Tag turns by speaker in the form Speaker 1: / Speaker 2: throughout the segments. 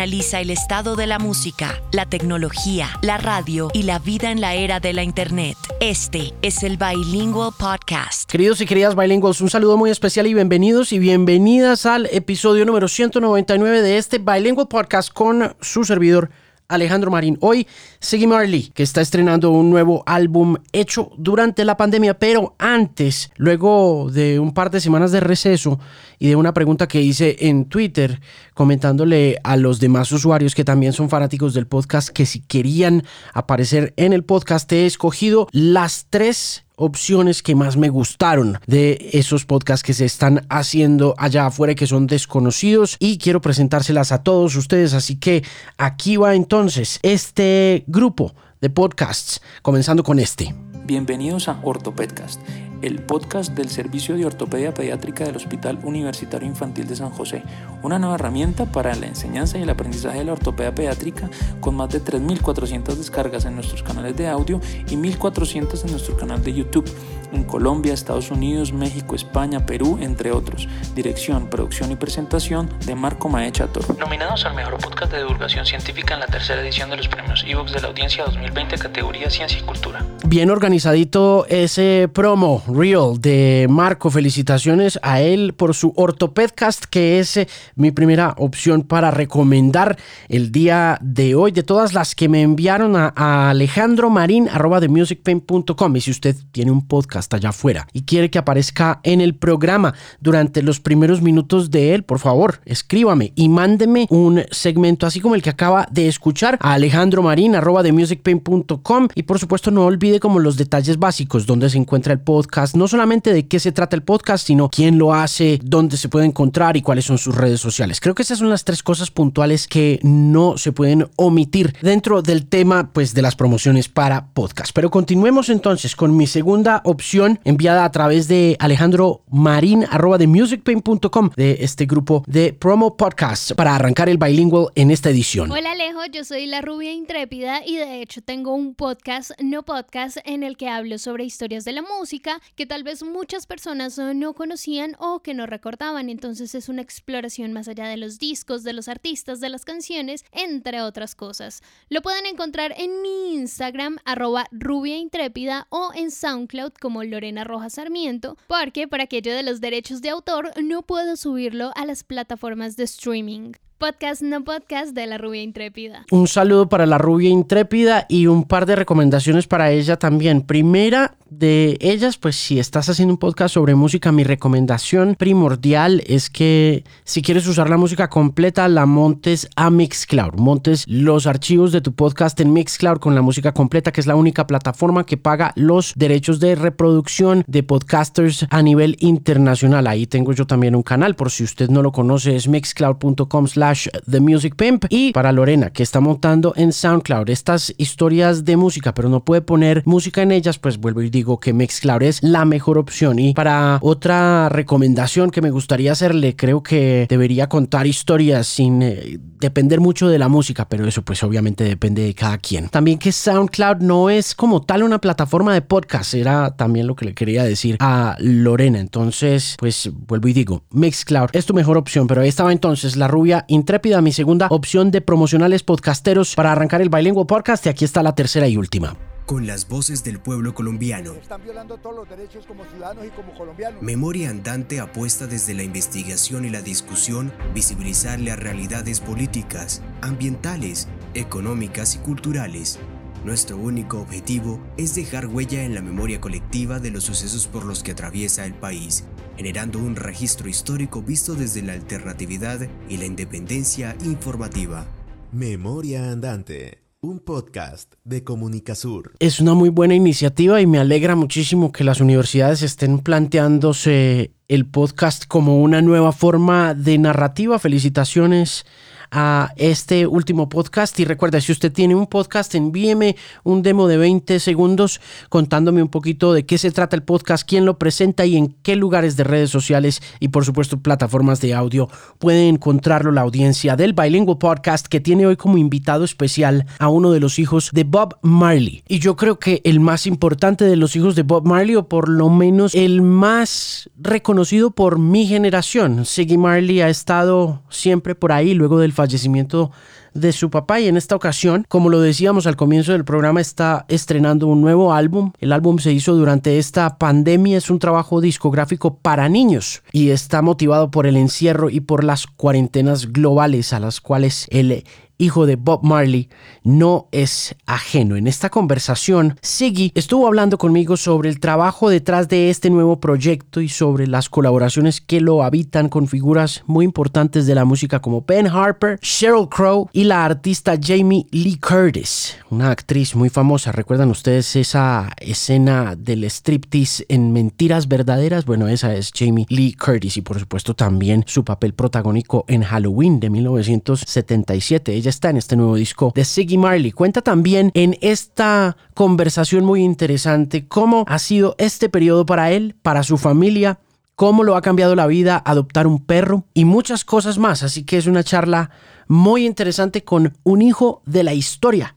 Speaker 1: analiza el estado de la música, la tecnología, la radio y la vida en la era de la Internet. Este es el Bilingual Podcast.
Speaker 2: Queridos y queridas Bilinguals, un saludo muy especial y bienvenidos y bienvenidas al episodio número 199 de este Bilingual Podcast con su servidor Alejandro Marín. Hoy Siggy Marley, que está estrenando un nuevo álbum hecho durante la pandemia, pero antes, luego de un par de semanas de receso y de una pregunta que hice en Twitter, comentándole a los demás usuarios que también son fanáticos del podcast que si querían aparecer en el podcast, he escogido las tres opciones que más me gustaron de esos podcasts que se están haciendo allá afuera y que son desconocidos y quiero presentárselas a todos ustedes. Así que aquí va entonces este grupo de podcasts, comenzando con este.
Speaker 3: Bienvenidos a Ortopedcast, el podcast del Servicio de Ortopedia Pediátrica del Hospital Universitario Infantil de San José, una nueva herramienta para la enseñanza y el aprendizaje de la ortopedia pediátrica con más de 3.400 descargas en nuestros canales de audio y 1.400 en nuestro canal de YouTube en Colombia, Estados Unidos, México, España, Perú, entre otros. Dirección, producción y presentación de Marco Maecha Toro. Nominados al mejor podcast de divulgación científica en la tercera edición de los premios Evox de la Audiencia 2020 categoría Ciencia y Cultura.
Speaker 2: Bien organizadito ese promo real de Marco. Felicitaciones a él por su Ortopedcast, que es eh, mi primera opción para recomendar el día de hoy. De todas las que me enviaron a, Alejandro Marín, arroba de musicpain.com. Y si usted tiene un podcast allá afuera y quiere que aparezca en el programa durante los primeros minutos de él, por favor, escríbame y mándeme un segmento así como el que acaba de escuchar a Alejandro Marín, arroba de musicpain.com. Y por supuesto, no olvide como los detalles básicos, donde se encuentra el podcast, no solamente de qué se trata el podcast, sino quién lo hace, dónde se puede encontrar y cuáles son sus redes sociales. Creo que esas son las tres cosas puntuales que no se pueden omitir dentro del tema pues de las promociones para podcast. Pero continuemos entonces con mi segunda opción enviada a través de Alejandro Marín de musicpain.com de este grupo de promo podcast para arrancar el bilingual en esta edición.
Speaker 4: Hola Alejo, yo soy la rubia intrépida y de hecho tengo un podcast, no podcast, en el que hablo sobre historias de la música que tal vez muchas personas no conocían o que no recordaban. Entonces es una exploración más allá de los discos, de los artistas, de las canciones, entre otras cosas. Lo pueden encontrar en mi Instagram, arroba rubia intrépida o en SoundCloud como Lorena Rojas Sarmiento, porque por aquello de los derechos de autor no puedo subirlo a las plataformas de streaming. Podcast no podcast de la rubia intrépida.
Speaker 2: Un saludo para la rubia intrépida y un par de recomendaciones para ella también. Primera de ellas, pues si estás haciendo un podcast sobre música, mi recomendación primordial es que si quieres usar la música completa, la montes a Mixcloud. Montes los archivos de tu podcast en Mixcloud con la música completa, que es la única plataforma que paga los derechos de reproducción de podcasters a nivel internacional. Ahí tengo yo también un canal, por si usted no lo conoce, es mixcloud.com slash The Music Pimp. Y para Lorena que está montando en SoundCloud estas historias de música pero no puede poner música en ellas pues vuelvo y digo que Mixcloud es la mejor opción. Y para otra recomendación que me gustaría hacerle creo que debería contar historias sin eh, depender mucho de la música pero eso pues obviamente depende de cada quien. También que SoundCloud no es como tal una plataforma de podcast era también lo que le quería decir a Lorena. Entonces pues vuelvo y digo Mixcloud es tu mejor opción pero ahí estaba entonces la rubia Intrépida, mi segunda opción de promocionales podcasteros para arrancar el Bilingual Podcast y aquí está la tercera y última.
Speaker 5: Con las voces del pueblo colombiano.
Speaker 6: Están violando todos los derechos como ciudadanos y como colombianos.
Speaker 5: Memoria Andante apuesta desde la investigación y la discusión visibilizar las realidades políticas, ambientales, económicas y culturales. Nuestro único objetivo es dejar huella en la memoria colectiva de los sucesos por los que atraviesa el país generando un registro histórico visto desde la alternatividad y la independencia informativa.
Speaker 7: Memoria Andante.
Speaker 5: un podcast de Comunicasur.
Speaker 2: Es una muy buena iniciativa y me alegra muchísimo que las universidades estén planteándose el podcast como una nueva forma de narrativa. Felicitaciones a este último podcast. Y recuerda, si usted tiene un podcast, envíeme un demo de 20 segundos contándome un poquito de qué se trata el podcast, quién lo presenta y en qué lugares de redes sociales y por supuesto plataformas de audio puede encontrarlo la audiencia del Bilingual Podcast que tiene hoy como invitado especial a uno de los hijos de Bob Marley. Y yo creo que el más importante de los hijos de Bob Marley, o por lo menos el más reconocido por mi generación. Siggy Marley ha estado siempre por ahí luego del fallecimiento de su papá y en esta ocasión, como lo decíamos al comienzo del programa, está estrenando un nuevo álbum. El álbum se hizo durante esta pandemia, es un trabajo discográfico para niños y está motivado por el encierro y por las cuarentenas globales a las cuales el hijo de Bob Marley, no es ajeno. En esta conversación, Siggy estuvo hablando conmigo sobre el trabajo detrás de este nuevo proyecto y sobre las colaboraciones que lo habitan con figuras muy importantes de la música como Ben Harper, Sheryl Crow y la artista Jamie Lee Curtis, una actriz muy famosa. ¿Recuerdan ustedes esa escena del striptease en Mentiras Verdaderas? Bueno, esa es Jamie Lee Curtis y por supuesto también su papel protagónico en Halloween de 1977. Ella está en este nuevo disco de Siggy Marley. Cuenta también en esta conversación muy interesante cómo ha sido este periodo para él, para su familia, cómo lo ha cambiado la vida adoptar un perro y muchas cosas más. Así que es una charla muy interesante con un hijo de la historia.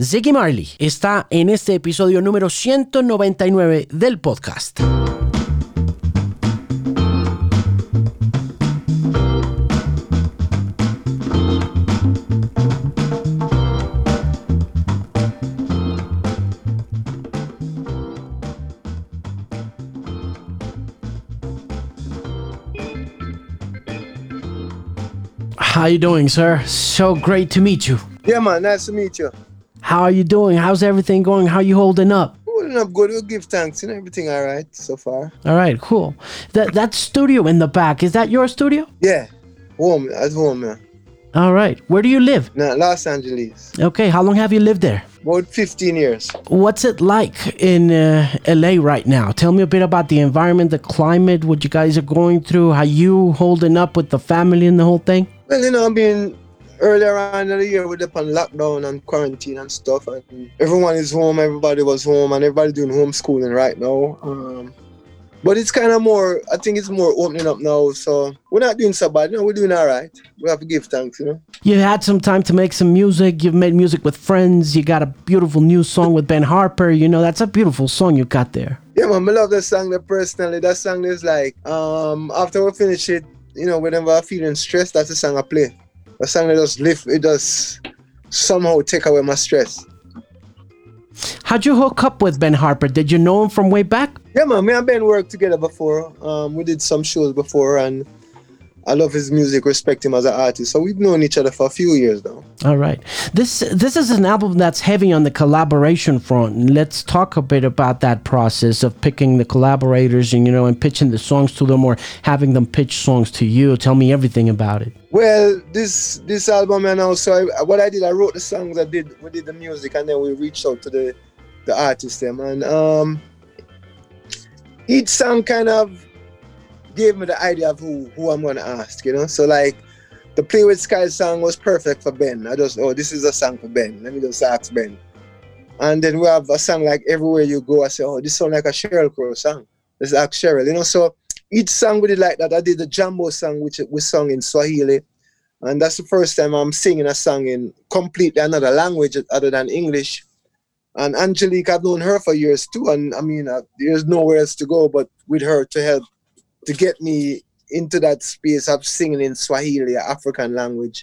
Speaker 2: Ziggy Marley está en este episodio número 199 del podcast. How you doing, sir? So great to meet you.
Speaker 7: Yeah, man, nice to meet you.
Speaker 2: How are you doing? How's everything going? How you holding up?
Speaker 7: Holding up good. We'll give thanks and everything all right so far.
Speaker 2: All right, cool. That that studio in the back is that your studio?
Speaker 7: Yeah, home, at home, man.
Speaker 2: All right. Where do you live?
Speaker 7: Now, Los Angeles.
Speaker 2: Okay. How long have you lived there?
Speaker 7: About 15 years.
Speaker 2: What's it like in uh, LA right now? Tell me a bit about the environment, the climate, what you guys are going through, how you holding up with the family and the whole thing.
Speaker 7: Well, you know, I mean, earlier on in the year, we're up on lockdown and quarantine and stuff, and everyone is home, everybody was home, and everybody doing homeschooling right now. Um, but it's kind of more, I think it's more opening up now, so we're not doing so bad. You know, we're doing all right. We have to give thanks, you know.
Speaker 2: You had some time to make some music. You've made music with friends. You got a beautiful new song with Ben Harper. You know, that's a beautiful song you got there.
Speaker 7: Yeah, man, I love that song personally. That song is like, um, after we finish it, you know, whenever I'm feeling stressed, that's the song I play. A song that just lift, it does somehow take away my stress.
Speaker 2: How'd you hook up with Ben Harper? Did you know him from way back?
Speaker 7: Yeah, man, me and Ben worked together before. Um, we did some shows before, and I love his music, respect him as an artist. So we've known each other for a few years now.
Speaker 2: All right. This this is an album that's heavy on the collaboration front. Let's talk a bit about that process of picking the collaborators and you know and pitching the songs to them or having them pitch songs to you. Tell me everything about it.
Speaker 7: Well, this this album and also I, what I did, I wrote the songs, I did we did the music, and then we reached out to the the artists them, and um, each song kind of gave me the idea of who who I'm gonna ask, you know. So like the Play with Sky song was perfect for Ben. I just oh this is a song for Ben. Let me just ask Ben. And then we have a song like Everywhere You Go. I say, oh, this sound like a Sheryl Crow song. Let's ask Cheryl, you know. So each song we did like that. I did the Jambo song, which we sung in Swahili. And that's the first time I'm singing a song in completely another language other than English. And Angelique, I've known her for years too. And I mean, uh, there's nowhere else to go but with her to help to get me into that space of singing in Swahili, African language.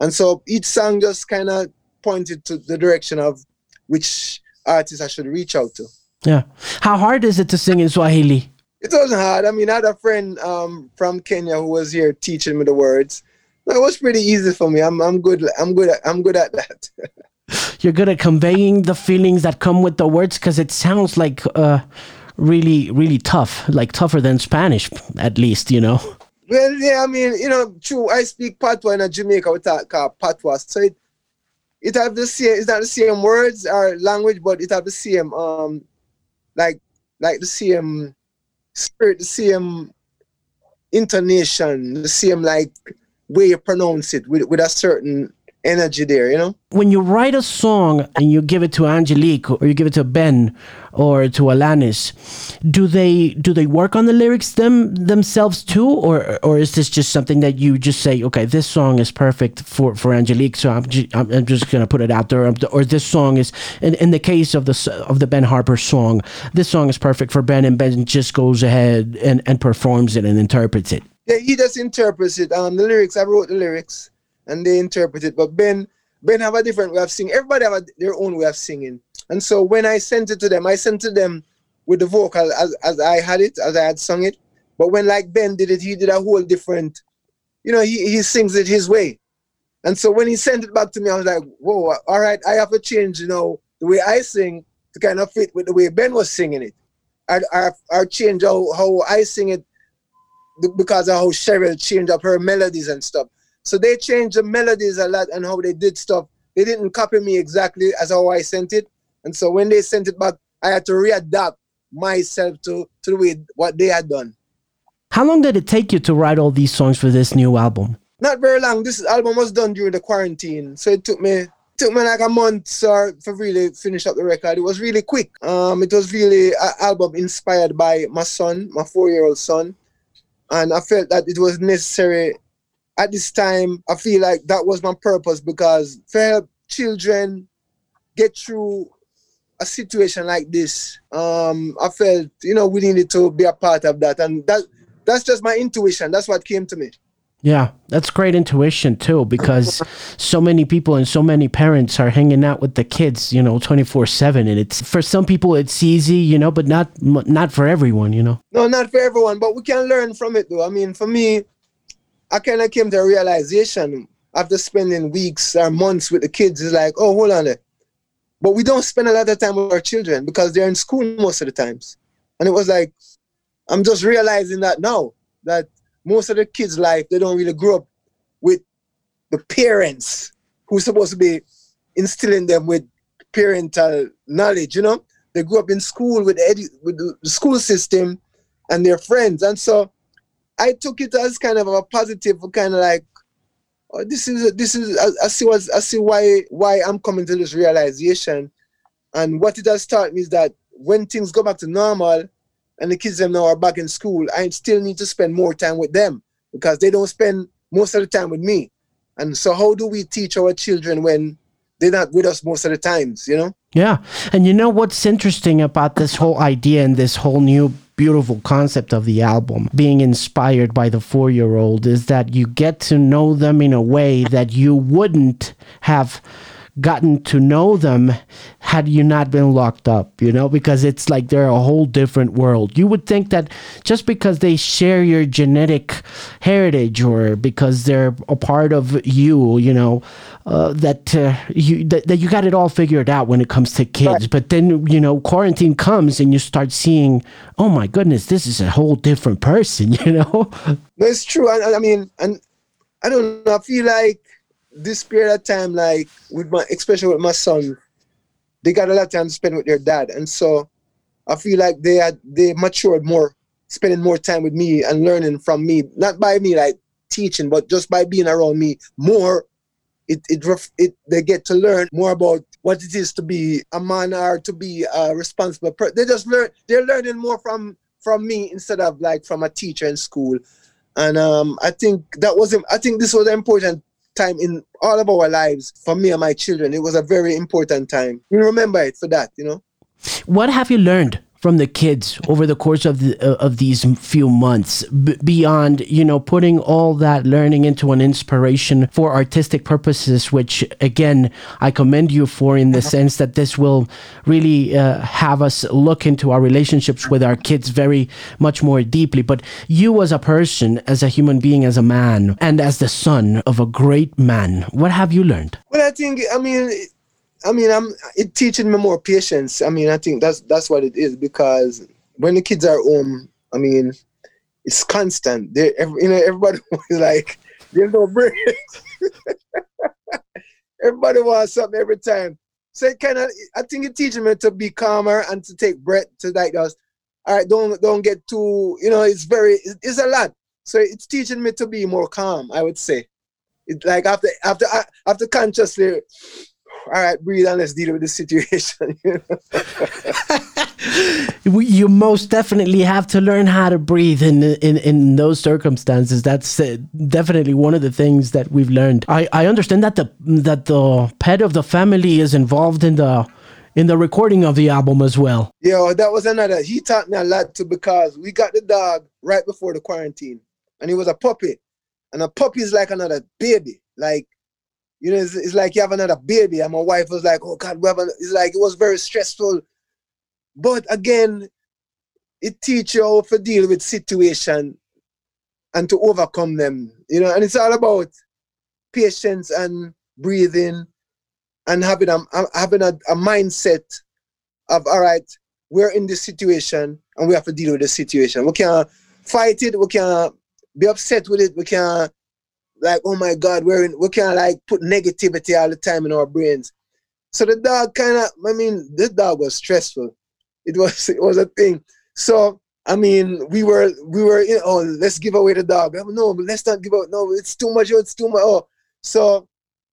Speaker 7: And so each song just kind of pointed to the direction of which artist I should reach out to.
Speaker 2: Yeah. How hard is it to sing in Swahili?
Speaker 7: It wasn't hard. I mean, I had a friend um, from Kenya who was here teaching me the words. It was pretty easy for me. I'm, I'm good. I'm good. At, I'm good at that.
Speaker 2: You're good at conveying the feelings that come with the words because it sounds like uh, really, really tough, like tougher than Spanish, at least, you know.
Speaker 7: Well, yeah, I mean, you know, true. I speak patois in Jamaica. We talk uh, patois, so it it have the same. It's not the same words or language, but it have the same um, like like the same spirit, the same intonation, the same like way you pronounce it with, with a certain energy there, you know?
Speaker 2: When you write a song and you give it to Angelique or you give it to Ben or to Alanis, do they do they work on the lyrics them themselves too, or or is this just something that you just say, okay, this song is perfect for for Angelique, so I'm just, I'm just gonna put it out there, or this song is in, in the case of the of the Ben Harper song, this song is perfect for Ben, and Ben just goes ahead and and performs it and interprets it.
Speaker 7: Yeah, he just interprets it. Um, the lyrics, I wrote the lyrics and they interpret it. But Ben, Ben have a different way of singing. Everybody have a, their own way of singing. And so when I sent it to them, I sent it to them with the vocal as, as I had it, as I had sung it. But when like Ben did it, he did a whole different, you know, he, he sings it his way. And so when he sent it back to me, I was like, whoa, all right, I have to change, you know, the way I sing to kind of fit with the way Ben was singing it. I, I, I change how, how I sing it because of how Sheryl changed up her melodies and stuff. So they changed the melodies a lot and how they did stuff. They didn't copy me exactly as how I sent it. And so when they sent it back, I had to readapt myself to, to the way what they had done.
Speaker 2: How long did it take you to write all these songs for this new album?
Speaker 7: Not very long. This album was done during the quarantine. So it took me took me like a month or to really finish up the record. It was really quick. Um, it was really an album inspired by my son, my four-year-old son, and I felt that it was necessary at this time, I feel like that was my purpose because to help children get through a situation like this, um, I felt, you know, we needed to be a part of that. And that that's just my intuition. That's what came to me.
Speaker 2: Yeah, that's great intuition too, because so many people and so many parents are hanging out with the kids, you know, twenty four seven, and it's for some people it's easy, you know, but not not for everyone, you know.
Speaker 7: No, not for everyone, but we can learn from it though. I mean, for me, I kind of came to a realization after spending weeks or months with the kids. It's like, oh, hold on. But we don't spend a lot of time with our children because they're in school most of the times. And it was like, I'm just realizing that now that most of the kids' life, they don't really grow up with the parents who's supposed to be instilling them with parental knowledge, you know? They grew up in school with, edu- with the school system and their friends. And so I took it as kind of a positive, kind of like, oh, this is this is I, I see what I see why why I'm coming to this realization, and what it has taught me is that when things go back to normal, and the kids them now are back in school, I still need to spend more time with them because they don't spend most of the time with me. And so, how do we teach our children when they're not with us most of the times? You know.
Speaker 2: Yeah, and you know what's interesting about this whole idea and this whole new beautiful concept of the album being inspired by the four year old is that you get to know them in a way that you wouldn't have gotten to know them had you not been locked up, you know, because it's like they're a whole different world. You would think that just because they share your genetic heritage or because they're a part of you, you know, uh, that uh, you that, that, you got it all figured out when it comes to kids. Right. But then you know, quarantine comes and you start seeing, oh my goodness, this is a whole different person. You know,
Speaker 7: that's true. I, I mean, and I don't know. I feel like this period of time, like with my, especially with my son, they got a lot of time to spend with their dad, and so I feel like they had they matured more, spending more time with me and learning from me, not by me like teaching, but just by being around me more. It it it they get to learn more about what it is to be a man or to be a responsible person. They just learn. They're learning more from from me instead of like from a teacher in school. And um, I think that was I think this was an important time in all of our lives for me and my children. It was a very important time. We remember it for that, you know.
Speaker 2: What have you learned from the kids over the course of the, uh, of these few months b- beyond you know putting all that learning into an inspiration for artistic purposes which again I commend you for in the uh-huh. sense that this will really uh, have us look into our relationships with our kids very much more deeply but you as a person as a human being as a man and as the son of a great man what have you learned
Speaker 7: well I think I mean I mean, I'm it teaching me more patience. I mean, I think that's that's what it is because when the kids are home, I mean, it's constant. They, you know, everybody is like, there's no break. everybody wants something every time. So it kind of, I think it teaches me to be calmer and to take breath to like just, all right, don't don't get too, you know, it's very, it's a lot. So it's teaching me to be more calm. I would say, it like after after after consciously all right, breathe and let's deal with the situation.
Speaker 2: you most definitely have to learn how to breathe in in, in those circumstances. That's uh, definitely one of the things that we've learned. I, I understand that the that the pet of the family is involved in the in the recording of the album as well.
Speaker 7: Yeah, that was another. He taught me a lot too because we got the dog right before the quarantine, and he was a puppy, and a puppy is like another baby. Like you know, it's, it's, like you have another baby. And my wife was like, oh God, we have it's like it was very stressful. But again, it teaches you how to deal with situation and to overcome them. You know, and it's all about patience and breathing and having a having a, a mindset of all right, we're in this situation and we have to deal with the situation. We can't fight it, we can't be upset with it, we can't like, oh my God, we're in, we can't like put negativity all the time in our brains. So the dog kind of, I mean, this dog was stressful. It was, it was a thing. So I mean, we were, we were, you know, oh, let's give away the dog. No, let's not give out. No, it's too much. It's too much. Oh, so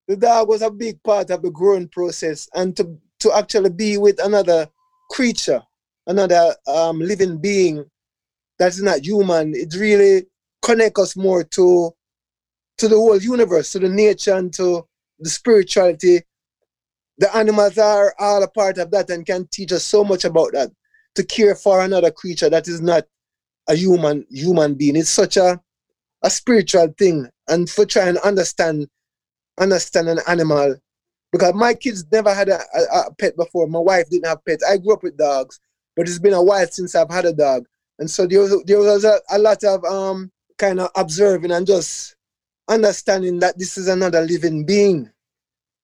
Speaker 7: the dog was a big part of the growing process, and to to actually be with another creature, another um, living being that's not human, it really connect us more to to the whole universe, to the nature and to the spirituality. The animals are all a part of that and can teach us so much about that. To care for another creature that is not a human human being. It's such a a spiritual thing. And for trying to understand understand an animal. Because my kids never had a, a, a pet before. My wife didn't have pets. I grew up with dogs, but it's been a while since I've had a dog. And so there was, there was a, a lot of um, kind of observing and just understanding that this is another living being,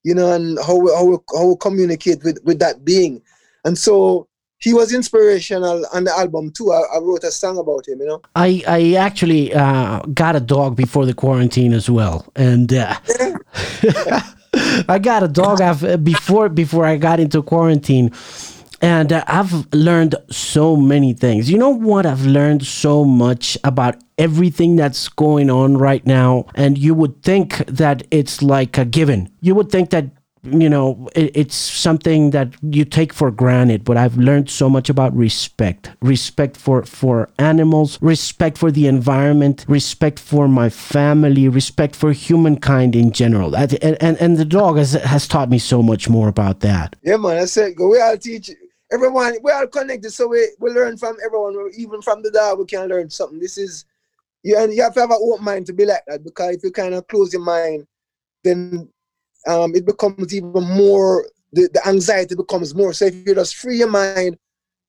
Speaker 7: you know, and how we, how we, how we communicate with, with that being. And so he was inspirational on the album too. I, I, wrote a song about him, you know.
Speaker 2: I I actually uh, got a dog before the quarantine as well, and uh, I got a dog before before I got into quarantine, and uh, I've learned so many things. You know what? I've learned so much about everything that's going on right now. And you would think that it's like a given. You would think that, you know, it, it's something that you take for granted. But I've learned so much about respect respect for, for animals, respect for the environment, respect for my family, respect for humankind in general. And, and, and the dog has, has taught me so much more about that.
Speaker 7: Yeah, man. I said, go, we all teach everyone we are connected so we, we learn from everyone. Even from the dog we can learn something. This is you and you have to have an open mind to be like that because if you kind of close your mind then um, it becomes even more the, the anxiety becomes more. So if you just free your mind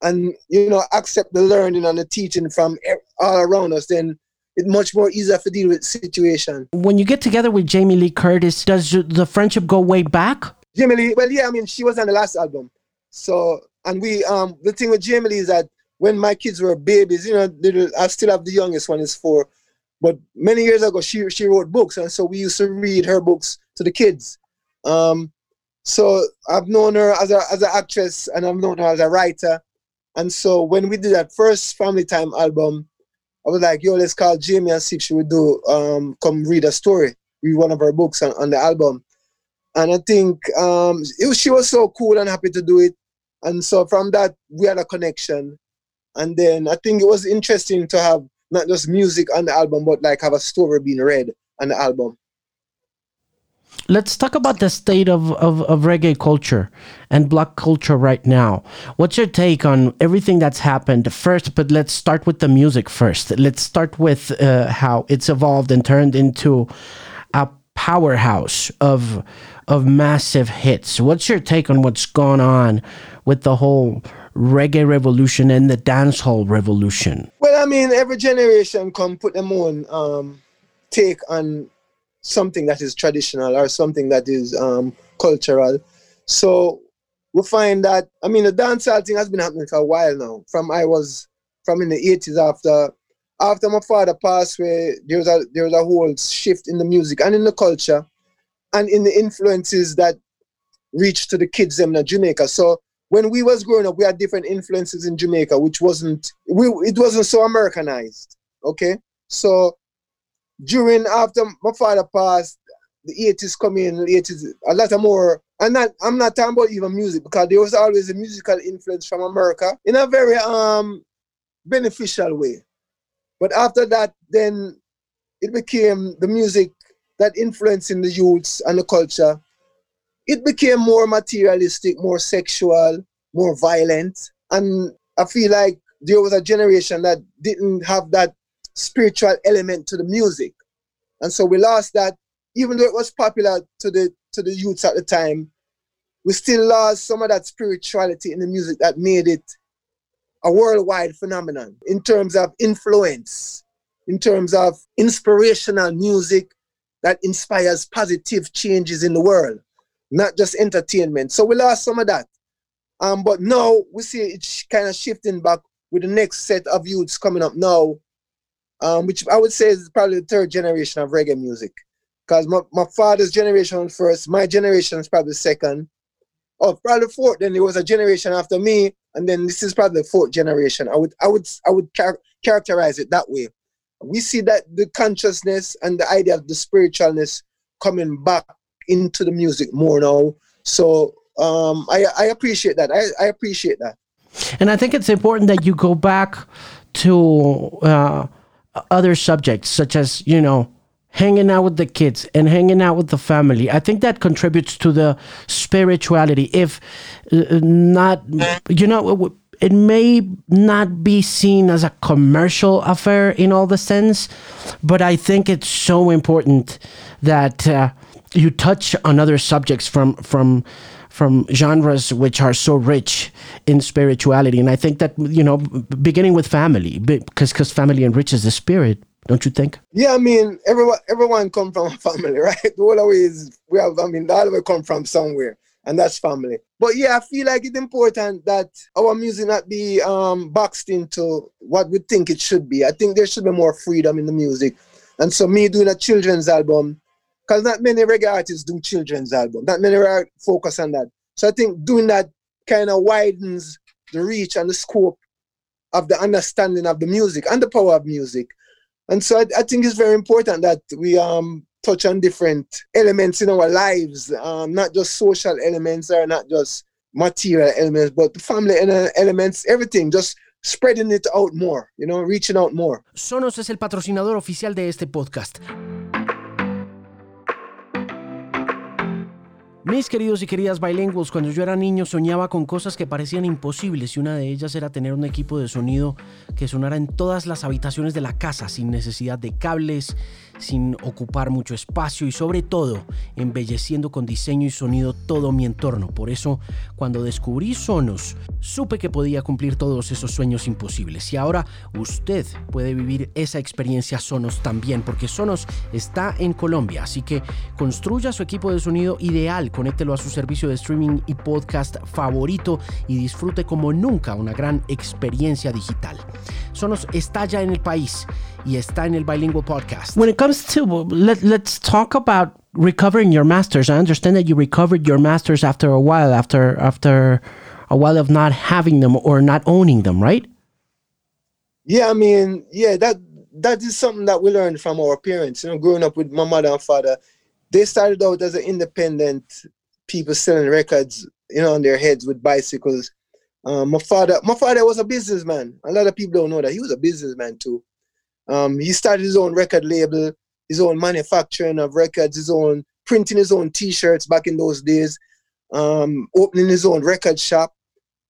Speaker 7: and you know accept the learning and the teaching from all around us then it's much more easier to deal with situation.
Speaker 2: When you get together with jamie lee curtis does the friendship go way back?
Speaker 7: Jamie lee well yeah i mean she was on the last album. So and we um the thing with Jamie is that when my kids were babies, you know, I still have the youngest one is four, but many years ago she she wrote books, and so we used to read her books to the kids. Um, so I've known her as a as an actress, and I've known her as a writer. And so when we did that first Family Time album, I was like, "Yo, let's call Jamie and see if she would do um come read a story, read one of her books on, on the album." And I think um, was, she was so cool and happy to do it. And so from that, we had a connection. And then I think it was interesting to have not just music on the album, but like have a story being read on the album.
Speaker 2: Let's talk about the state of, of, of, reggae culture and black culture right now. What's your take on everything that's happened first? But let's start with the music first. Let's start with uh, how it's evolved and turned into a powerhouse of of massive hits. What's your take on what's gone on with the whole reggae revolution and the dancehall revolution?
Speaker 7: Well, I mean, every generation can put them own um, take on something that is traditional or something that is um, cultural. So we find that I mean the dancehall thing has been happening for a while now. From I was from in the eighties after after my father passed away, there was a there was a whole shift in the music and in the culture and in the influences that reach to the kids in Jamaica. So when we was growing up, we had different influences in Jamaica, which wasn't we it wasn't so Americanized. Okay. So during after my father passed, the 80s come in, the 80s, a lot of more and not I'm not talking about even music because there was always a musical influence from America in a very um beneficial way. But after that, then it became the music that influencing the youths and the culture. It became more materialistic, more sexual, more violent. And I feel like there was a generation that didn't have that spiritual element to the music. And so we lost that, even though it was popular to the to the youths at the time, we still lost some of that spirituality in the music that made it a worldwide phenomenon in terms of influence, in terms of inspirational music that inspires positive changes in the world, not just entertainment. So we lost some of that. Um, but now we see it kind of shifting back with the next set of youths coming up now, um, which I would say is probably the third generation of reggae music. Because my, my father's generation was first, my generation is probably second. Oh, probably fourth. Then there was a generation after me, and then this is probably the fourth generation. I would, I would, I would char- characterize it that way. We see that the consciousness and the idea of the spiritualness coming back into the music more now. So um, I, I appreciate that. I, I appreciate that.
Speaker 2: And I think it's important that you go back to uh, other subjects, such as, you know, hanging out with the kids and hanging out with the family. I think that contributes to the spirituality. If uh, not, you know, it may not be seen as a commercial affair in all the sense, but I think it's so important that uh, you touch on other subjects from from from genres which are so rich in spirituality. And i think that you know beginning with family because because family enriches the spirit don't you think?
Speaker 7: Yeah i mean everyone everyone come from a family right? The whole always we have i mean all of come from somewhere and that's family but yeah i feel like it's important that our music not be um boxed into what we think it should be i think there should be more freedom in the music and so me doing a children's album because not many reggae artists do children's album. Not many are focus on that. So I think doing that kind of widens the reach and the scope of the understanding of the music and the power of music. And so I, I think it's very important that we um on different elements in our lives, um, not just social elements or not just material elements, but family elements, everything, just spreading it out more, you know, reaching out more.
Speaker 2: Sonos es el patrocinador oficial de este podcast. Mis queridos y queridas bilingües, cuando yo era niño soñaba con cosas que parecían imposibles y una de ellas era tener un equipo de sonido que sonara en todas las habitaciones de la casa sin necesidad de cables, sin ocupar mucho espacio y sobre todo embelleciendo con diseño y sonido todo mi entorno. Por eso, cuando descubrí Sonos, supe que podía cumplir todos esos sueños imposibles. Y ahora usted puede vivir esa experiencia Sonos también, porque Sonos está en Colombia. Así que construya su equipo de sonido ideal, conéctelo a su servicio de streaming y podcast favorito y disfrute como nunca una gran experiencia digital. Sonos está ya en el país y está en el Bilingual Podcast. When it comes to, let, let's talk about recovering your masters. I understand that you recovered your masters after a while, after after a while of not having them or not owning them, right?
Speaker 7: Yeah, I mean, yeah, that that is something that we learned from our parents. You know, growing up with my mother and father, they started out as an independent people selling records, you know, on their heads with bicycles. Um, my father, my father was a businessman. A lot of people don't know that he was a businessman too. Um, he started his own record label, his own manufacturing of records, his own printing his own T-shirts back in those days, um, opening his own record shop.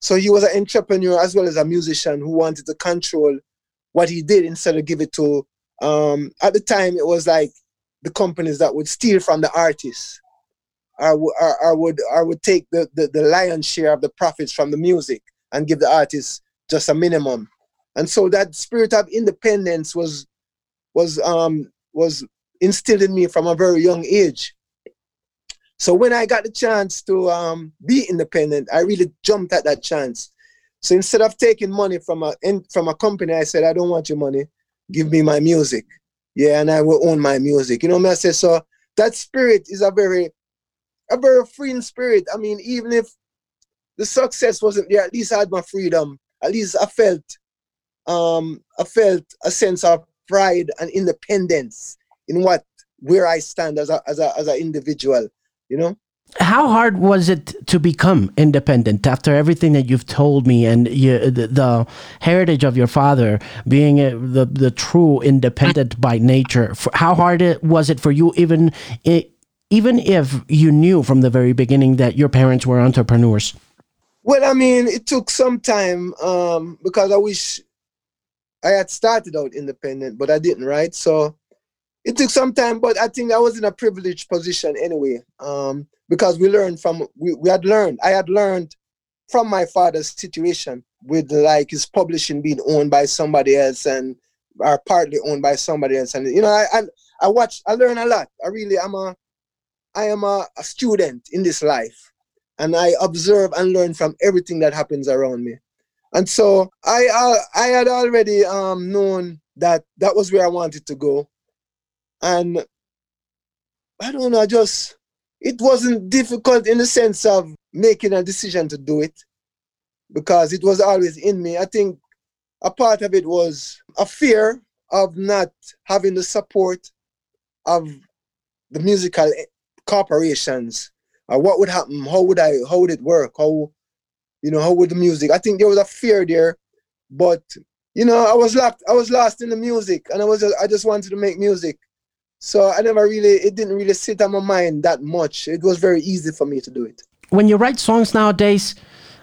Speaker 7: So he was an entrepreneur as well as a musician who wanted to control what he did instead of give it to. Um, at the time, it was like the companies that would steal from the artists, or, or, or would or would take the, the the lion's share of the profits from the music and give the artists just a minimum and so that spirit of independence was was um was instilled in me from a very young age. So when i got the chance to um be independent i really jumped at that chance. So instead of taking money from a from a company i said i don't want your money. Give me my music. Yeah and i will own my music. You know what i say so that spirit is a very a very freeing spirit. I mean, even if the success wasn't there, at least I had my freedom. At least I felt um I felt a sense of pride and independence in what where I stand as a as a as an individual, you know?
Speaker 2: How hard was it to become independent after everything that you've told me and you, the, the, heritage of your father being a, the the true independent by nature? How hard it, was it for you, even even if you knew from the very beginning that your parents were entrepreneurs?
Speaker 7: Well, I mean, it took some time um, because I wish I had started out independent, but I didn't, right? So it took some time, but I think I was in a privileged position anyway, um, because we learned from we, we had learned. I had learned from my father's situation with like his publishing being owned by somebody else and are partly owned by somebody else, and you know, I I, I watch, I learn a lot. I really am a I am a, a student in this life, and I observe and learn from everything that happens around me. And so I I, I had already um, known that that was where I wanted to go and I don't know, I just it wasn't difficult in the sense of making a decision to do it because it was always in me. I think a part of it was a fear of not having the support of the musical corporations. Uh, what would happen? How would I? How would it work? How, you know, how with the music? I think there was a fear there, but you know, I was locked. I was lost in the music, and I was. Just, I just wanted to make music, so I never really, it didn't really sit on my mind that much. It was very easy for me to do it.
Speaker 2: When you write songs nowadays,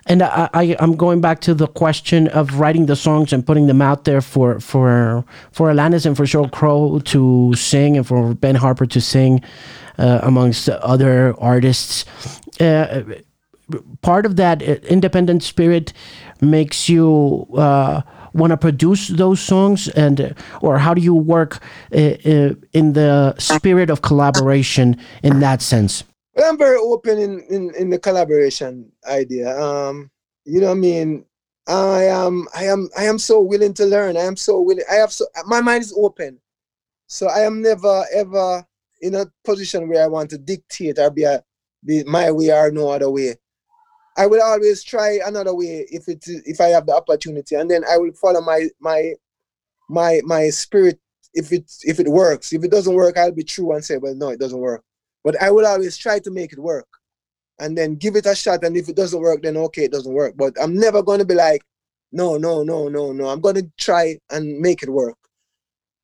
Speaker 2: and I, I am going back to the question of writing the songs and putting them out there for for for Alanis and for Sheryl Crow to sing and for Ben Harper to sing, uh, amongst other artists. Uh, part of that uh, independent spirit makes you uh, want to produce those songs and or how do you work uh, uh, in the spirit of collaboration in that sense?
Speaker 7: I'm very open in, in in the collaboration idea. Um you know what i mean? I am i am i am so willing to learn. I am so willing i have so my mind is open. So i am never ever in a position where i want to dictate or be a be my way or no other way I will always try another way if it if I have the opportunity, and then I will follow my my my my spirit if it if it works. If it doesn't work, I'll be true and say, well, no, it doesn't work. But I will always try to make it work, and then give it a shot. And if it doesn't work, then okay, it doesn't work. But I'm never going to be like, no, no, no, no, no. I'm going to try and make it work.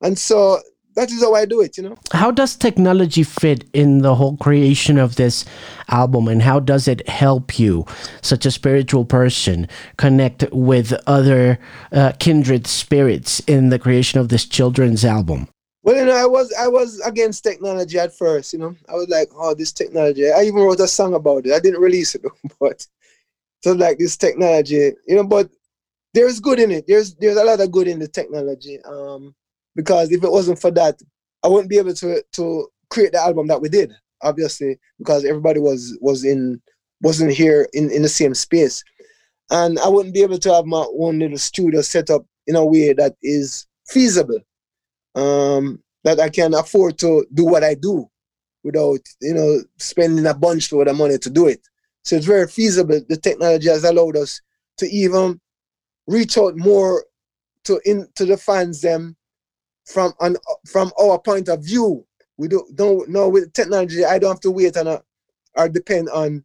Speaker 7: And so that is how I do it, you know.
Speaker 2: How does technology fit in the whole creation of this album and how does it help you, such a spiritual person, connect with other uh, kindred spirits in the creation of this children's album?
Speaker 7: Well, you know, I was I was against technology at first, you know. I was like, oh, this technology. I even wrote a song about it. I didn't release it, but so like this technology, you know, but there's good in it. There's there's a lot of good in the technology. Um because if it wasn't for that, I wouldn't be able to to create the album that we did. Obviously, because everybody was was in wasn't here in in the same space, and I wouldn't be able to have my own little studio set up in a way that is feasible, um, that I can afford to do what I do without you know spending a bunch of the money to do it. So it's very feasible. The technology has allowed us to even reach out more to in to the fans them from an from our point of view. We don't don't know with technology. I don't have to wait on a or depend on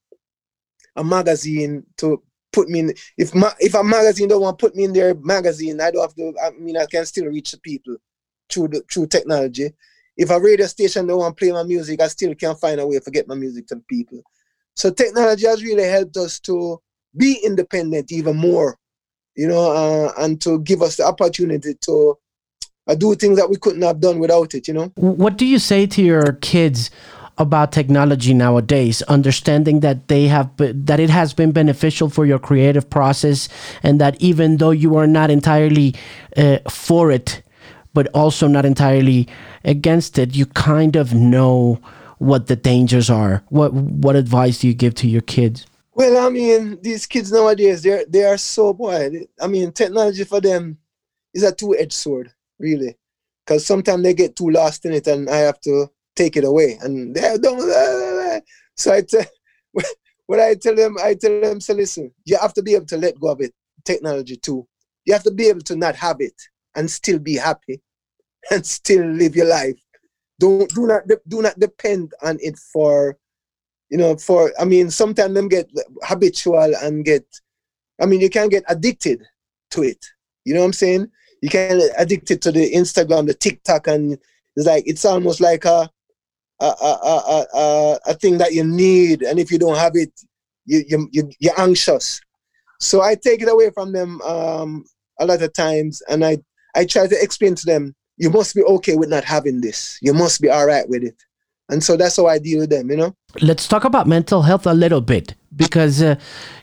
Speaker 7: a magazine to put me in. If ma, if a magazine don't want to put me in their magazine, I don't have to. I mean, I can still reach the people through the through technology. If a radio station don't want to play my music, I still can find a way to get my music to the people. So technology has really helped us to be independent even more, you know, uh, and to give us the opportunity to I do things that we couldn't have done without it, you know.
Speaker 2: What do you say to your kids about technology nowadays, understanding that they have that it has been beneficial for your creative process, and that even though you are not entirely uh, for it, but also not entirely against it, you kind of know what the dangers are. What what advice do you give to your kids?
Speaker 7: Well, I mean, these kids nowadays, they're they are so boy. I mean, technology for them is a two edged sword really, because sometimes they get too lost in it, and I have to take it away. And they don't. So I tell, when I tell them, I tell them, so listen, you have to be able to let go of it. Technology too. You have to be able to not have it and still be happy and still live your life. Don't do not do not depend on it for, you know, for I mean, sometimes them get habitual and get, I mean, you can get addicted to it. You know what I'm saying? You can addicted to the Instagram, the TikTok, and it's like it's almost like a a, a, a, a, thing that you need, and if you don't have it, you, you, you, you're anxious. So I take it away from them um, a lot of times, and I, I try to explain to them, you must be okay with not having this. You must be all right with it. And so that's how I deal with them, you know?
Speaker 2: Let's talk about mental health a little bit because uh,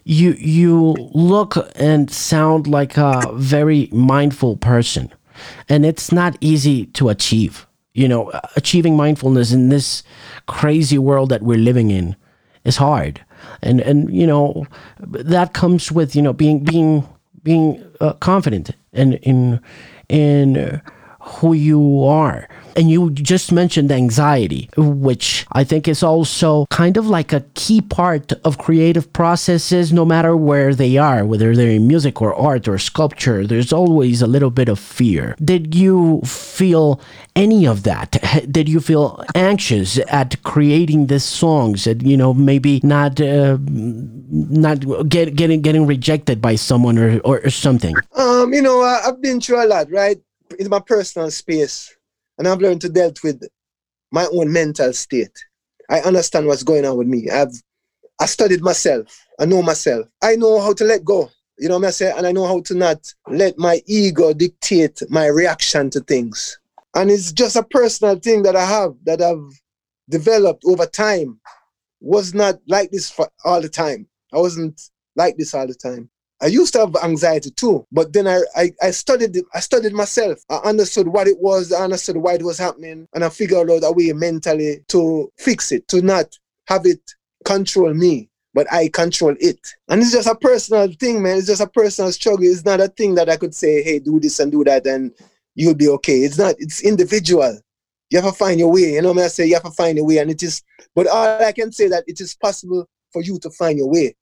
Speaker 2: you you look and sound like a very mindful person and it's not easy to achieve you know, achieving mindfulness in this crazy world that we're living in is hard. And and you know, that comes with, you know, being being being uh, confident in in in who you are and you just mentioned anxiety, which I think is also kind of like a key part of creative processes, no matter where they are, whether they're in music or art or sculpture, there's always a little bit of fear. Did you feel any of that? Did you feel anxious at creating these songs? That, you know, maybe not uh, not get, getting getting rejected by someone or, or, or something?
Speaker 7: Um, you know, I've been through a lot, right? In my personal space and I've learned to deal with my own mental state. I understand what's going on with me. I've I studied myself. I know myself. I know how to let go. You know what I say? And I know how to not let my ego dictate my reaction to things. And it's just a personal thing that I have that I've developed over time. Was not like this for all the time. I wasn't like this all the time. I used to have anxiety too, but then I, I, I studied I studied myself. I understood what it was, I understood why it was happening, and I figured out a way mentally to fix it, to not have it control me, but I control it. And it's just a personal thing, man. It's just a personal struggle. It's not a thing that I could say, hey, do this and do that, and you'll be okay. It's not, it's individual. You have to find your way. You know what I say? You have to find your way. And it is, but all I can say that it is possible for you to find your way.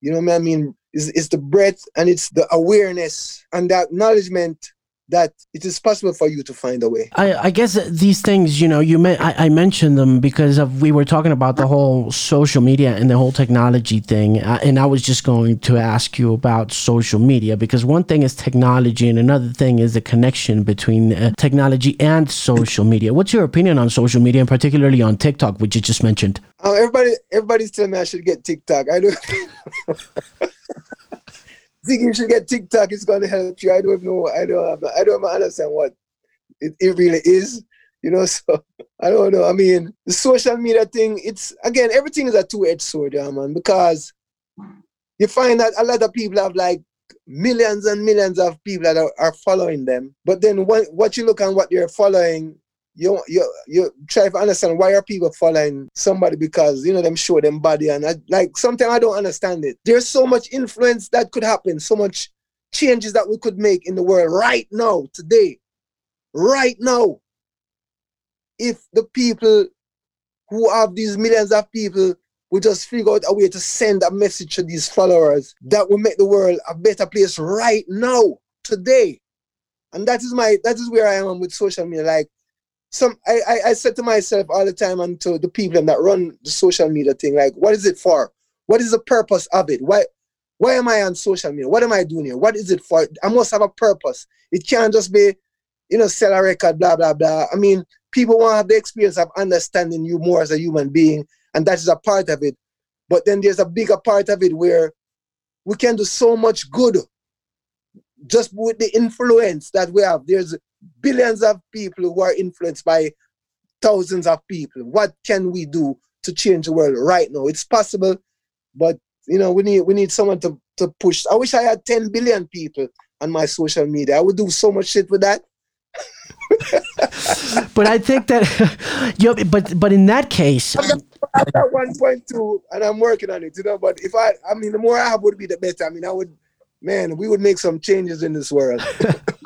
Speaker 7: You know what I mean? Is, is the breadth and it's the awareness and the acknowledgement that it is possible for you to find a way.
Speaker 2: I, I guess these things, you know, you may, I, I, mentioned them because of we were talking about the whole social media and the whole technology thing, uh, and I was just going to ask you about social media because one thing is technology and another thing is the connection between uh, technology and social media. What's your opinion on social media, and particularly on TikTok, which you just mentioned?
Speaker 7: Uh, everybody, everybody's telling me I should get TikTok. I don't. you should get TikTok. It's going to help you. I don't know. I don't. Have, I don't understand what it, it really is. You know, so I don't know. I mean, the social media thing. It's again, everything is a two-edged sword, yeah, man. Because you find that a lot of people have like millions and millions of people that are, are following them. But then what, what you look at what they're following, you you you try to understand why are people following somebody because you know them show them body and I, like sometimes I don't understand it. There's so much influence that could happen, so much changes that we could make in the world right now, today, right now. If the people who have these millions of people we just figure out a way to send a message to these followers that will make the world a better place right now, today. And that is my that is where I am with social media. Like some I, I, I said to myself all the time and to the people that run the social media thing, like, what is it for? What is the purpose of it? Why why am I on social media? What am I doing here? What is it for? I must have a purpose. It can't just be, you know, sell a record, blah, blah, blah. I mean, people want to have the experience of understanding you more as a human being, and that is a part of it. But then there's a bigger part of it where we can do so much good just with the influence that we have. There's billions of people who are influenced by thousands of people. What can we do to change the world right now? It's possible, but you know, we need we need someone to, to push. I wish I had 10 billion people on my social media. I would do so much shit with that.
Speaker 2: but I think that you know, but but in that case
Speaker 7: I got 1.2 and I'm working on it, you know. But if I I mean the more I have would be the better. I mean I would man, we would make some changes in this world.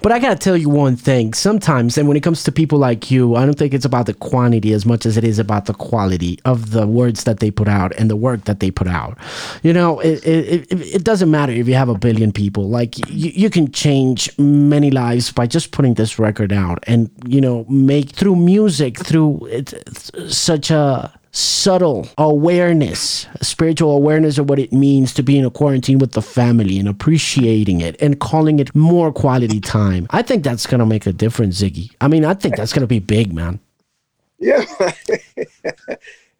Speaker 2: But I gotta tell you one thing. Sometimes, and when it comes to people like you, I don't think it's about the quantity as much as it is about the quality of the words that they put out and the work that they put out. You know, it it, it, it doesn't matter if you have a billion people. Like you, you can change many lives by just putting this record out, and you know, make through music, through it, such a subtle awareness, spiritual awareness of what it means to be in a quarantine with the family and appreciating it and calling it more quality time. I think that's going to make a difference, Ziggy. I mean, I think that's going to be big, man.
Speaker 7: Yeah,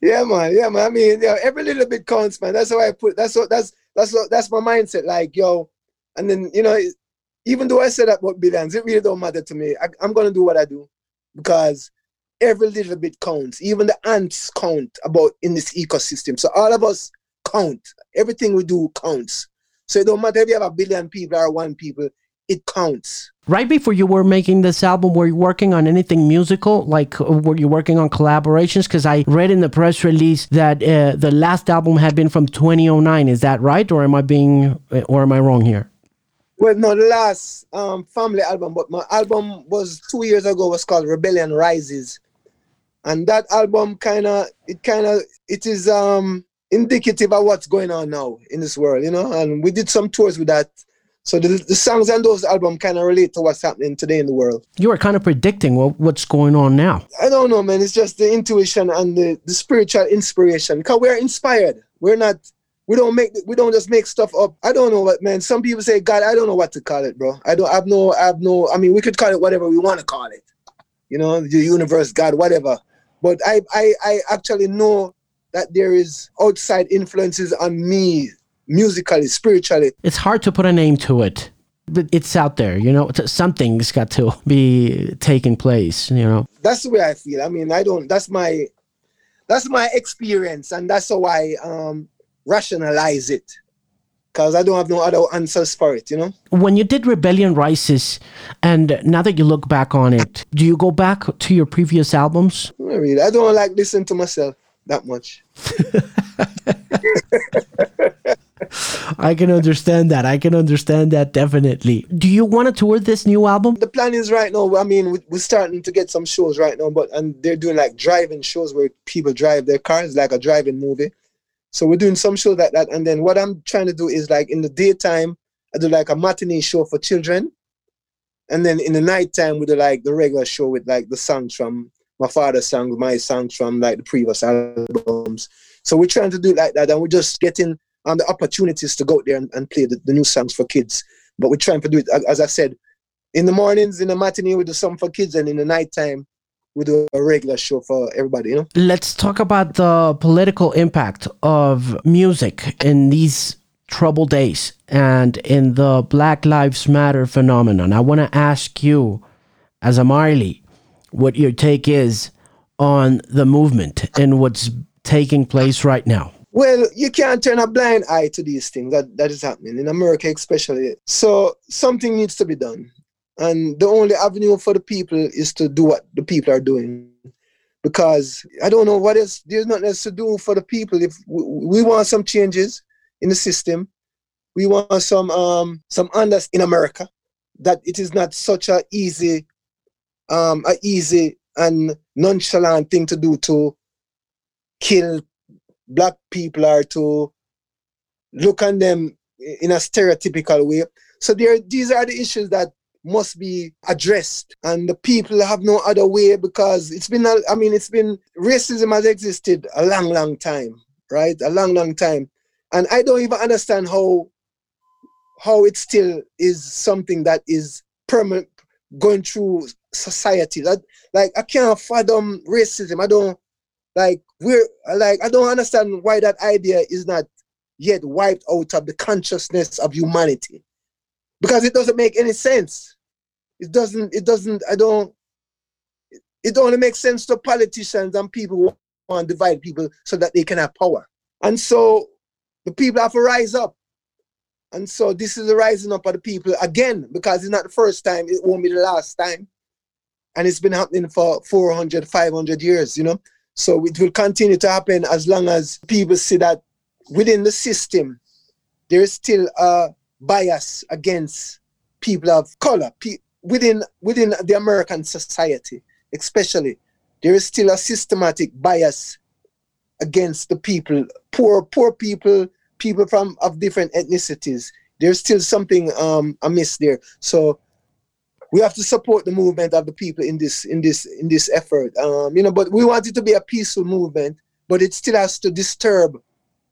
Speaker 7: yeah, man. Yeah, man. I mean, yeah, every little bit counts, man. That's how I put. That's what. That's that's what, that's my mindset. Like, yo, and then you know, even though I said that about billions, it really don't matter to me. I, I'm gonna do what I do because every little bit counts. Even the ants count about in this ecosystem. So all of us count. Everything we do counts. So it don't matter if you have a billion people or one people, it counts.
Speaker 2: Right before you were making this album, were you working on anything musical? Like, uh, were you working on collaborations? Because I read in the press release that uh, the last album had been from 2009. Is that right, or am I being, uh, or am I wrong here?
Speaker 7: Well, no, the last um, family album, but my album was two years ago. Was called Rebellion Rises and that album kind of it kind of it is um indicative of what's going on now in this world you know? And we did some tours with that. So the, the songs and those album kind of relate to what's happening today in the world.
Speaker 2: You are kind of predicting what, what's going on now.
Speaker 7: I don't know man. It's just the intuition and the, the spiritual inspiration. Because we're inspired. We're not we don't make we don't just make stuff up. I don't know what man some people say god i don't know what to call it bro. I don't I have no i have no i mean we could call it whatever we want to call it. You know the universe god whatever but I, I, I actually know that there is outside influences on me musically, spiritually.
Speaker 2: It's hard to put a name to it. But it's out there, you know. Something's got to be taking place, you know.
Speaker 7: That's the way I feel. I mean, I don't. That's my, that's my experience, and that's how I um, rationalize it because I don't have no other answers for it, you know?
Speaker 2: When you did Rebellion Rises, and now that you look back on it, do you go back to your previous albums?
Speaker 7: Really. I don't like listening to myself that much.
Speaker 2: I can understand that. I can understand that definitely. Do you want to tour this new album?
Speaker 7: The plan is right now. I mean, we're starting to get some shows right now, but and they're doing like driving shows where people drive their cars, like a driving movie. So we're doing some show like that. And then what I'm trying to do is like in the daytime, I do like a matinee show for children. And then in the nighttime, we do like the regular show with like the songs from my father's songs, my songs from like the previous albums. So we're trying to do it like that. And we're just getting um, the opportunities to go out there and, and play the, the, new songs for kids. But we're trying to do it, as I said, in the mornings, in the matinee, we do some for kids. And in the nighttime, we do a regular show for everybody, you know?
Speaker 2: Let's talk about the political impact of music in these troubled days and in the Black Lives Matter phenomenon. I want to ask you, as a Marley, what your take is on the movement and what's taking place right now.
Speaker 7: Well, you can't turn a blind eye to these things that, that is happening in America, especially. So something needs to be done. And the only avenue for the people is to do what the people are doing. Because I don't know what else, there's nothing else to do for the people. If we, we want some changes in the system, we want some um some unders in America that it is not such a easy um a easy and nonchalant thing to do to kill black people or to look on them in a stereotypical way. So there these are the issues that must be addressed. And the people have no other way because it's been I mean it's been racism has existed a long long time right? A long long time. And I don't even understand how how it still is something that is permanent going through society. That like I can't fathom racism. I don't like we're like I don't understand why that idea is not yet wiped out of the consciousness of humanity. Because it doesn't make any sense. It doesn't, it doesn't, I don't, it only makes sense to politicians and people who want to divide people so that they can have power. And so the people have to rise up. And so this is the rising up of the people again, because it's not the first time, it won't be the last time. And it's been happening for 400, 500 years, you know? So it will continue to happen as long as people see that within the system, there is still a bias against people of color, pe- within within the American society, especially, there is still a systematic bias against the people, poor poor people, people from of different ethnicities. There's still something um, amiss there. So we have to support the movement of the people in this in this in this effort. Um, you know, but we want it to be a peaceful movement, but it still has to disturb.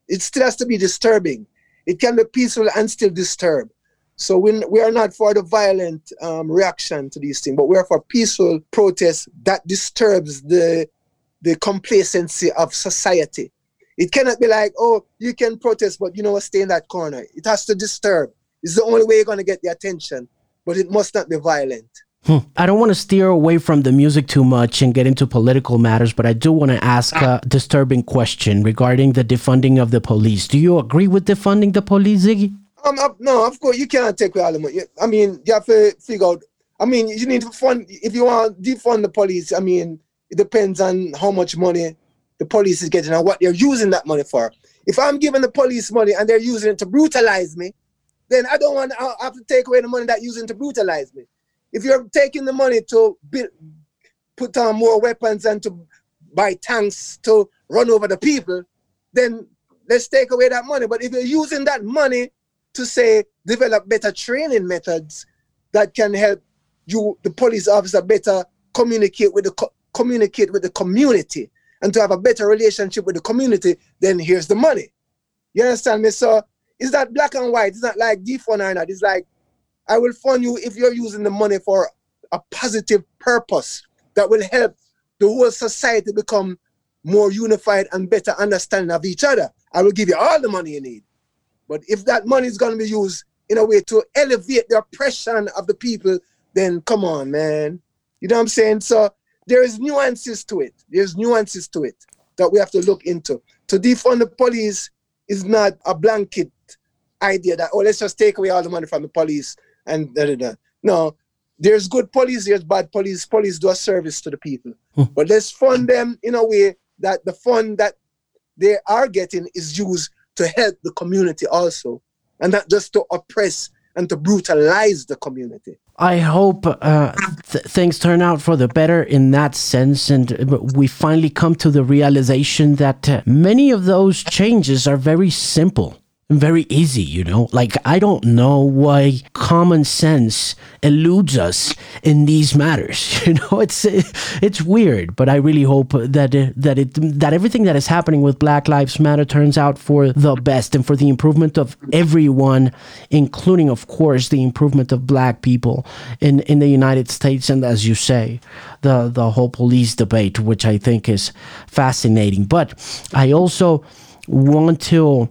Speaker 7: It still has to be disturbing. It can be peaceful and still disturb. So we, we are not for the violent um, reaction to these things, but we are for peaceful protest that disturbs the the complacency of society. It cannot be like, oh, you can protest, but you know what, stay in that corner. It has to disturb. It's the only way you're going to get the attention, but it must not be violent.
Speaker 2: Hmm. I don't want to steer away from the music too much and get into political matters, but I do want to ask a disturbing question regarding the defunding of the police. Do you agree with defunding the police, Ziggy?
Speaker 7: Um, no, of course you can't take away money. I mean, you have to figure out. I mean, you need to fund if you want to defund the police. I mean, it depends on how much money the police is getting and what they're using that money for. If I'm giving the police money and they're using it to brutalize me, then I don't want to have to take away the money that using to brutalize me. If you're taking the money to build, put on more weapons and to buy tanks to run over the people, then let's take away that money. But if you're using that money to say develop better training methods that can help you, the police officer, better communicate with the communicate with the community and to have a better relationship with the community, then here's the money. You understand me? So it's not black and white. It's not like defund or not. It's like I will fund you if you're using the money for a positive purpose that will help the whole society become more unified and better understanding of each other. I will give you all the money you need. But if that money is going to be used in a way to elevate the oppression of the people, then come on, man. You know what I'm saying? So there is nuances to it. There's nuances to it that we have to look into. To defund the police is not a blanket idea that oh let's just take away all the money from the police and da, da, da. no there's good police there's bad police police do a service to the people hmm. but let's fund them in a way that the fund that they are getting is used to help the community also and not just to oppress and to brutalize the community.
Speaker 2: I hope uh, th- things turn out for the better in that sense, and we finally come to the realization that uh, many of those changes are very simple very easy, you know? Like, I don't know why common sense eludes us in these matters. You know, it's it's weird, but I really hope that that it that everything that is happening with Black Lives Matter turns out for the best and for the improvement of everyone, including, of course, the improvement of Black people in in the United States. And as you say, the the whole police debate, which I think is fascinating. But I also want to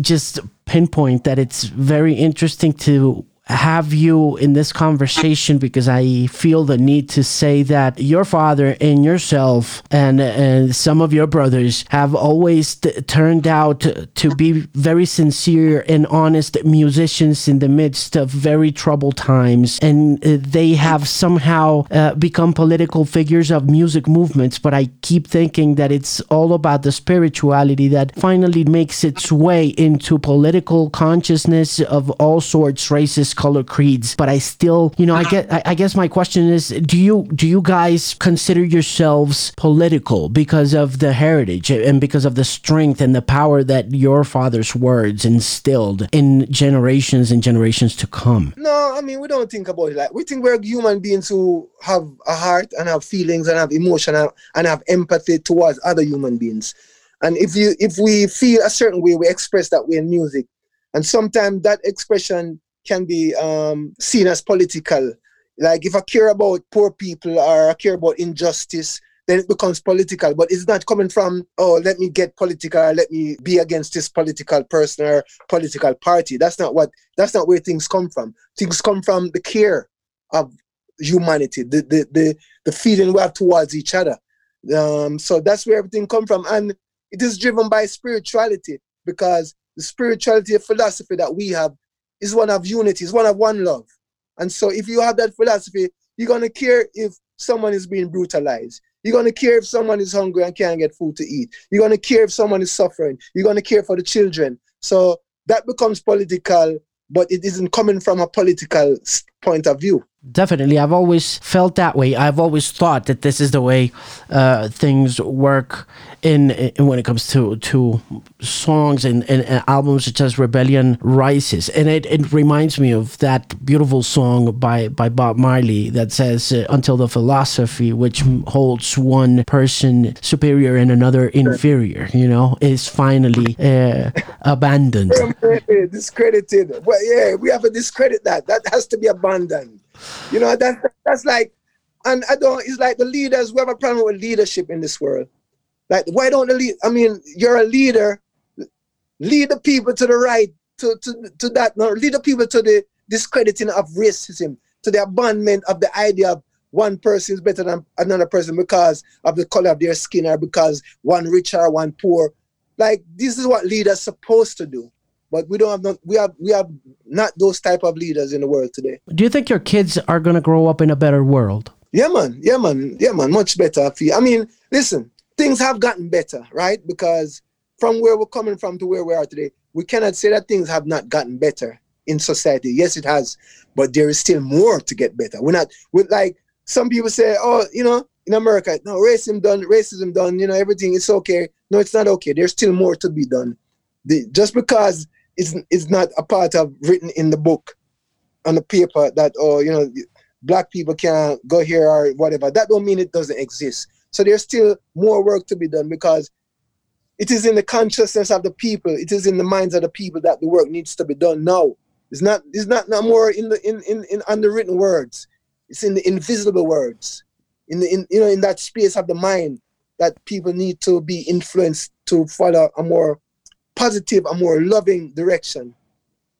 Speaker 2: just pinpoint that it's very interesting to have you in this conversation because I feel the need to say that your father and yourself and, and some of your brothers have always turned out to be very sincere and honest musicians in the midst of very troubled times. And uh, they have somehow uh, become political figures of music movements. But I keep thinking that it's all about the spirituality that finally makes its way into political consciousness of all sorts, races, color creeds but i still you know i get I, guess my question is do you do you guys consider yourselves political because of the heritage and because of the strength and the power that your father's words instilled in generations and generations to come?
Speaker 7: No i mean we don't think about it like we think we're human beings who have a heart and have feelings and have emotion and have empathy towards other human beings. And if you if we feel a certain way we express that way in music. And sometimes that expression can be um, seen as political. Like if I care about poor people or I care about injustice, then it becomes political. But it's not coming from, oh, let me get political, let me be against this political person or political party. That's not what that's not where things come from. Things come from the care of humanity, the the the, the feeling we have towards each other. Um, so that's where everything come from. And it is driven by spirituality because the spirituality philosophy that we have is one of unity, is one of one love. And so if you have that philosophy, you're gonna care if someone is being brutalized. You're gonna care if someone is hungry and can't get food to eat. You're gonna care if someone is suffering. You're gonna care for the children. So that becomes political, but it isn't coming from a political point of view.
Speaker 2: Definitely. I've always felt that way. I've always thought that this is the way uh, things work in, in, when it comes to to songs and, and, and, albums such as Rebellion Rises, and it, it reminds me of that beautiful song by by Bob Marley that says uh, "Until the philosophy which holds one person superior and another inferior, you know, is finally uh, abandoned."
Speaker 7: Discredited. Well, yeah, we have to discredit that. That has to be abandoned. You know, that that's like, and I don't. It's like the leaders. We have a problem with leadership in this world. Like, why don't the lead? I mean, you're a leader. Lead the people to the right, to to to that. No, lead the people to the discrediting of racism, to the abandonment of the idea of one person is better than another person because of the color of their skin or because one rich or one poor. Like this is what leaders supposed to do but we don't have not, we have we have not those type of leaders in the world today.
Speaker 2: Do you think your kids are gonna grow up in a better world?
Speaker 7: Yeah, man. Yeah, man. Yeah, man. Much better. I mean, listen, things have gotten better, right? Because from where we're coming from to where we are today, we cannot say that things have not gotten better in society. Yes, it has, but there is still more to get better. We're not with like some people say, oh, you know, in America, no, racism done, racism done, you know, everything is okay. No, it's not okay. There's still more to be done. The, just because is is not a part of written in the book on the paper that oh you know black people can't go here or whatever. That don't mean it doesn't exist. So there's still more work to be done because it is in the consciousness of the people. It is in the minds of the people that the work needs to be done now. It's not it's not no more in the in in, in underwritten words. It's in the invisible words. In the in you know in that space of the mind that people need to be influenced to follow a more positive, a more loving direction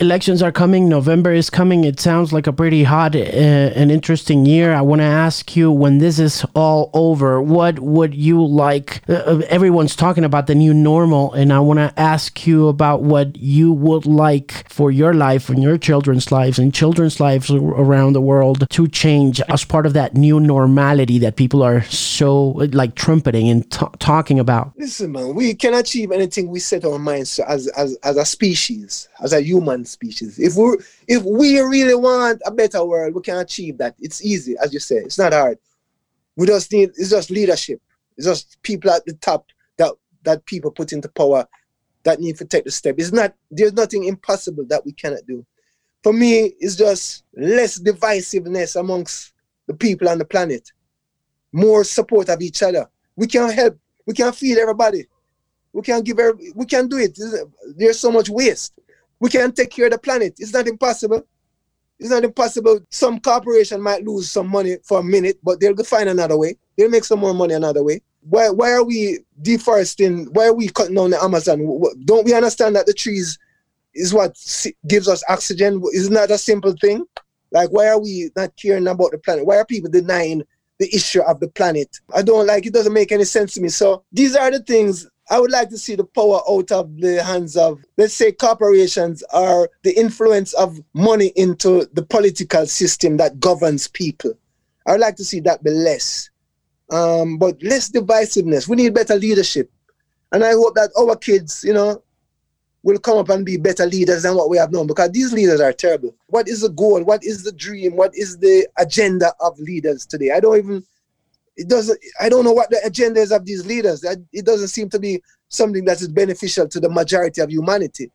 Speaker 2: elections are coming november is coming it sounds like a pretty hot uh, and interesting year. I want to ask you when this is all over what would you like uh, uh everyone's talking about the new normal and i want to ask you about what you would like for your life and your children's lives and children's lives around the world to change as part of that new normality that people are so like trumpeting and talking about.
Speaker 7: Listen man we can achieve anything we set our minds to as, as, as a species as a human species. If we if we really want a better world, we can achieve that. It's easy, as you say. It's not hard. We just need it's just leadership. It's just people at the top that that people put into power that need to take the step. It's not there's nothing impossible that we cannot do. For me, it's just less divisiveness amongst the people on the planet, more support of each other. We can help. We can feed everybody. We can give. Every, we can do it. There's so much waste we can take care of the planet. It's not impossible. It's not impossible. Some corporation might lose some money for a minute, but they'll find another way. They'll make some more money another way. Why, why are we deforesting? Why are we cutting down the Amazon? Don't we understand that the trees is what gives us oxygen? Isn't that a simple thing? Like, why are we not caring about the planet? Why are people denying the issue of the planet? I don't like it. Doesn't make any sense to me. So these are the things I would like to see the power out of the hands of, let's say, corporations or the influence of money into the political system that governs people. I would like to see that be less. Um, but less divisiveness. We need better leadership. And I hope that our kids, you know, will come up and be better leaders than what we have known because these leaders are terrible. What is the goal? What is the dream? What is the agenda of leaders today? I don't even it doesn't i don't know what the agenda is of these leaders it doesn't seem to be something that is beneficial to the majority of humanity.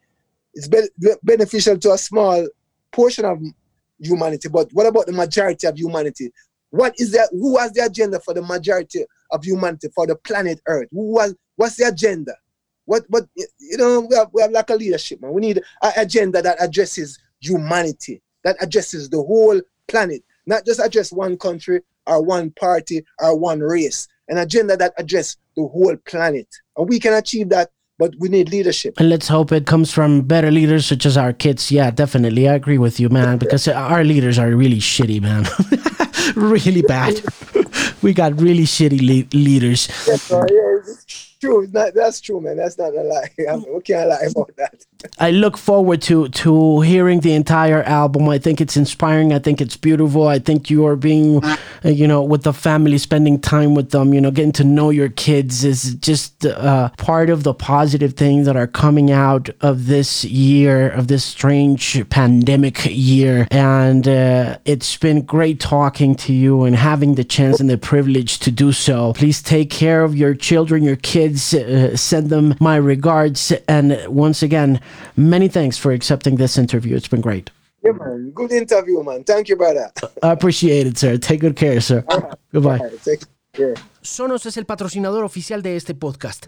Speaker 7: It's be- beneficial to a small portion of humanity but what about the majority of humanity? What is that who has the agenda for the majority of humanity for the planet earth? Who was what's the agenda? What what you know we have, we have like a leadership man. We need an agenda that addresses humanity that addresses the whole planet not just address one country or one party or one race, an agenda that addresses the whole planet. And we can achieve that, but we need leadership.
Speaker 2: And let's hope it comes from better leaders such as our kids. Yeah, definitely. I agree with you, man, because our leaders are really shitty, man. really bad. we got really shitty le- leaders.
Speaker 7: Yes, uh, yeah, true. Not, that's true, man. That's not a lie. I we can't lie about that.
Speaker 2: I look forward to to hearing the entire album. I think it's inspiring. I think it's beautiful. I think you are being, uh, you know, with the family, spending time with them. You know, getting to know your kids is just uh, part of the positive things that are coming out of this year, of this strange pandemic year. And uh, it's been great talking to you and having the chance and the privilege to do so. Please take care of your children, your kids. Uh, send them my regards. And once again, many thanks for accepting this interview. It's been great.
Speaker 7: Yeah, man. Good interview, man. Thank you, brother.
Speaker 2: I appreciate it, sir. Take good care, sir. Goodbye.
Speaker 7: All right, take care.
Speaker 2: Sonos es el patrocinador oficial de este podcast.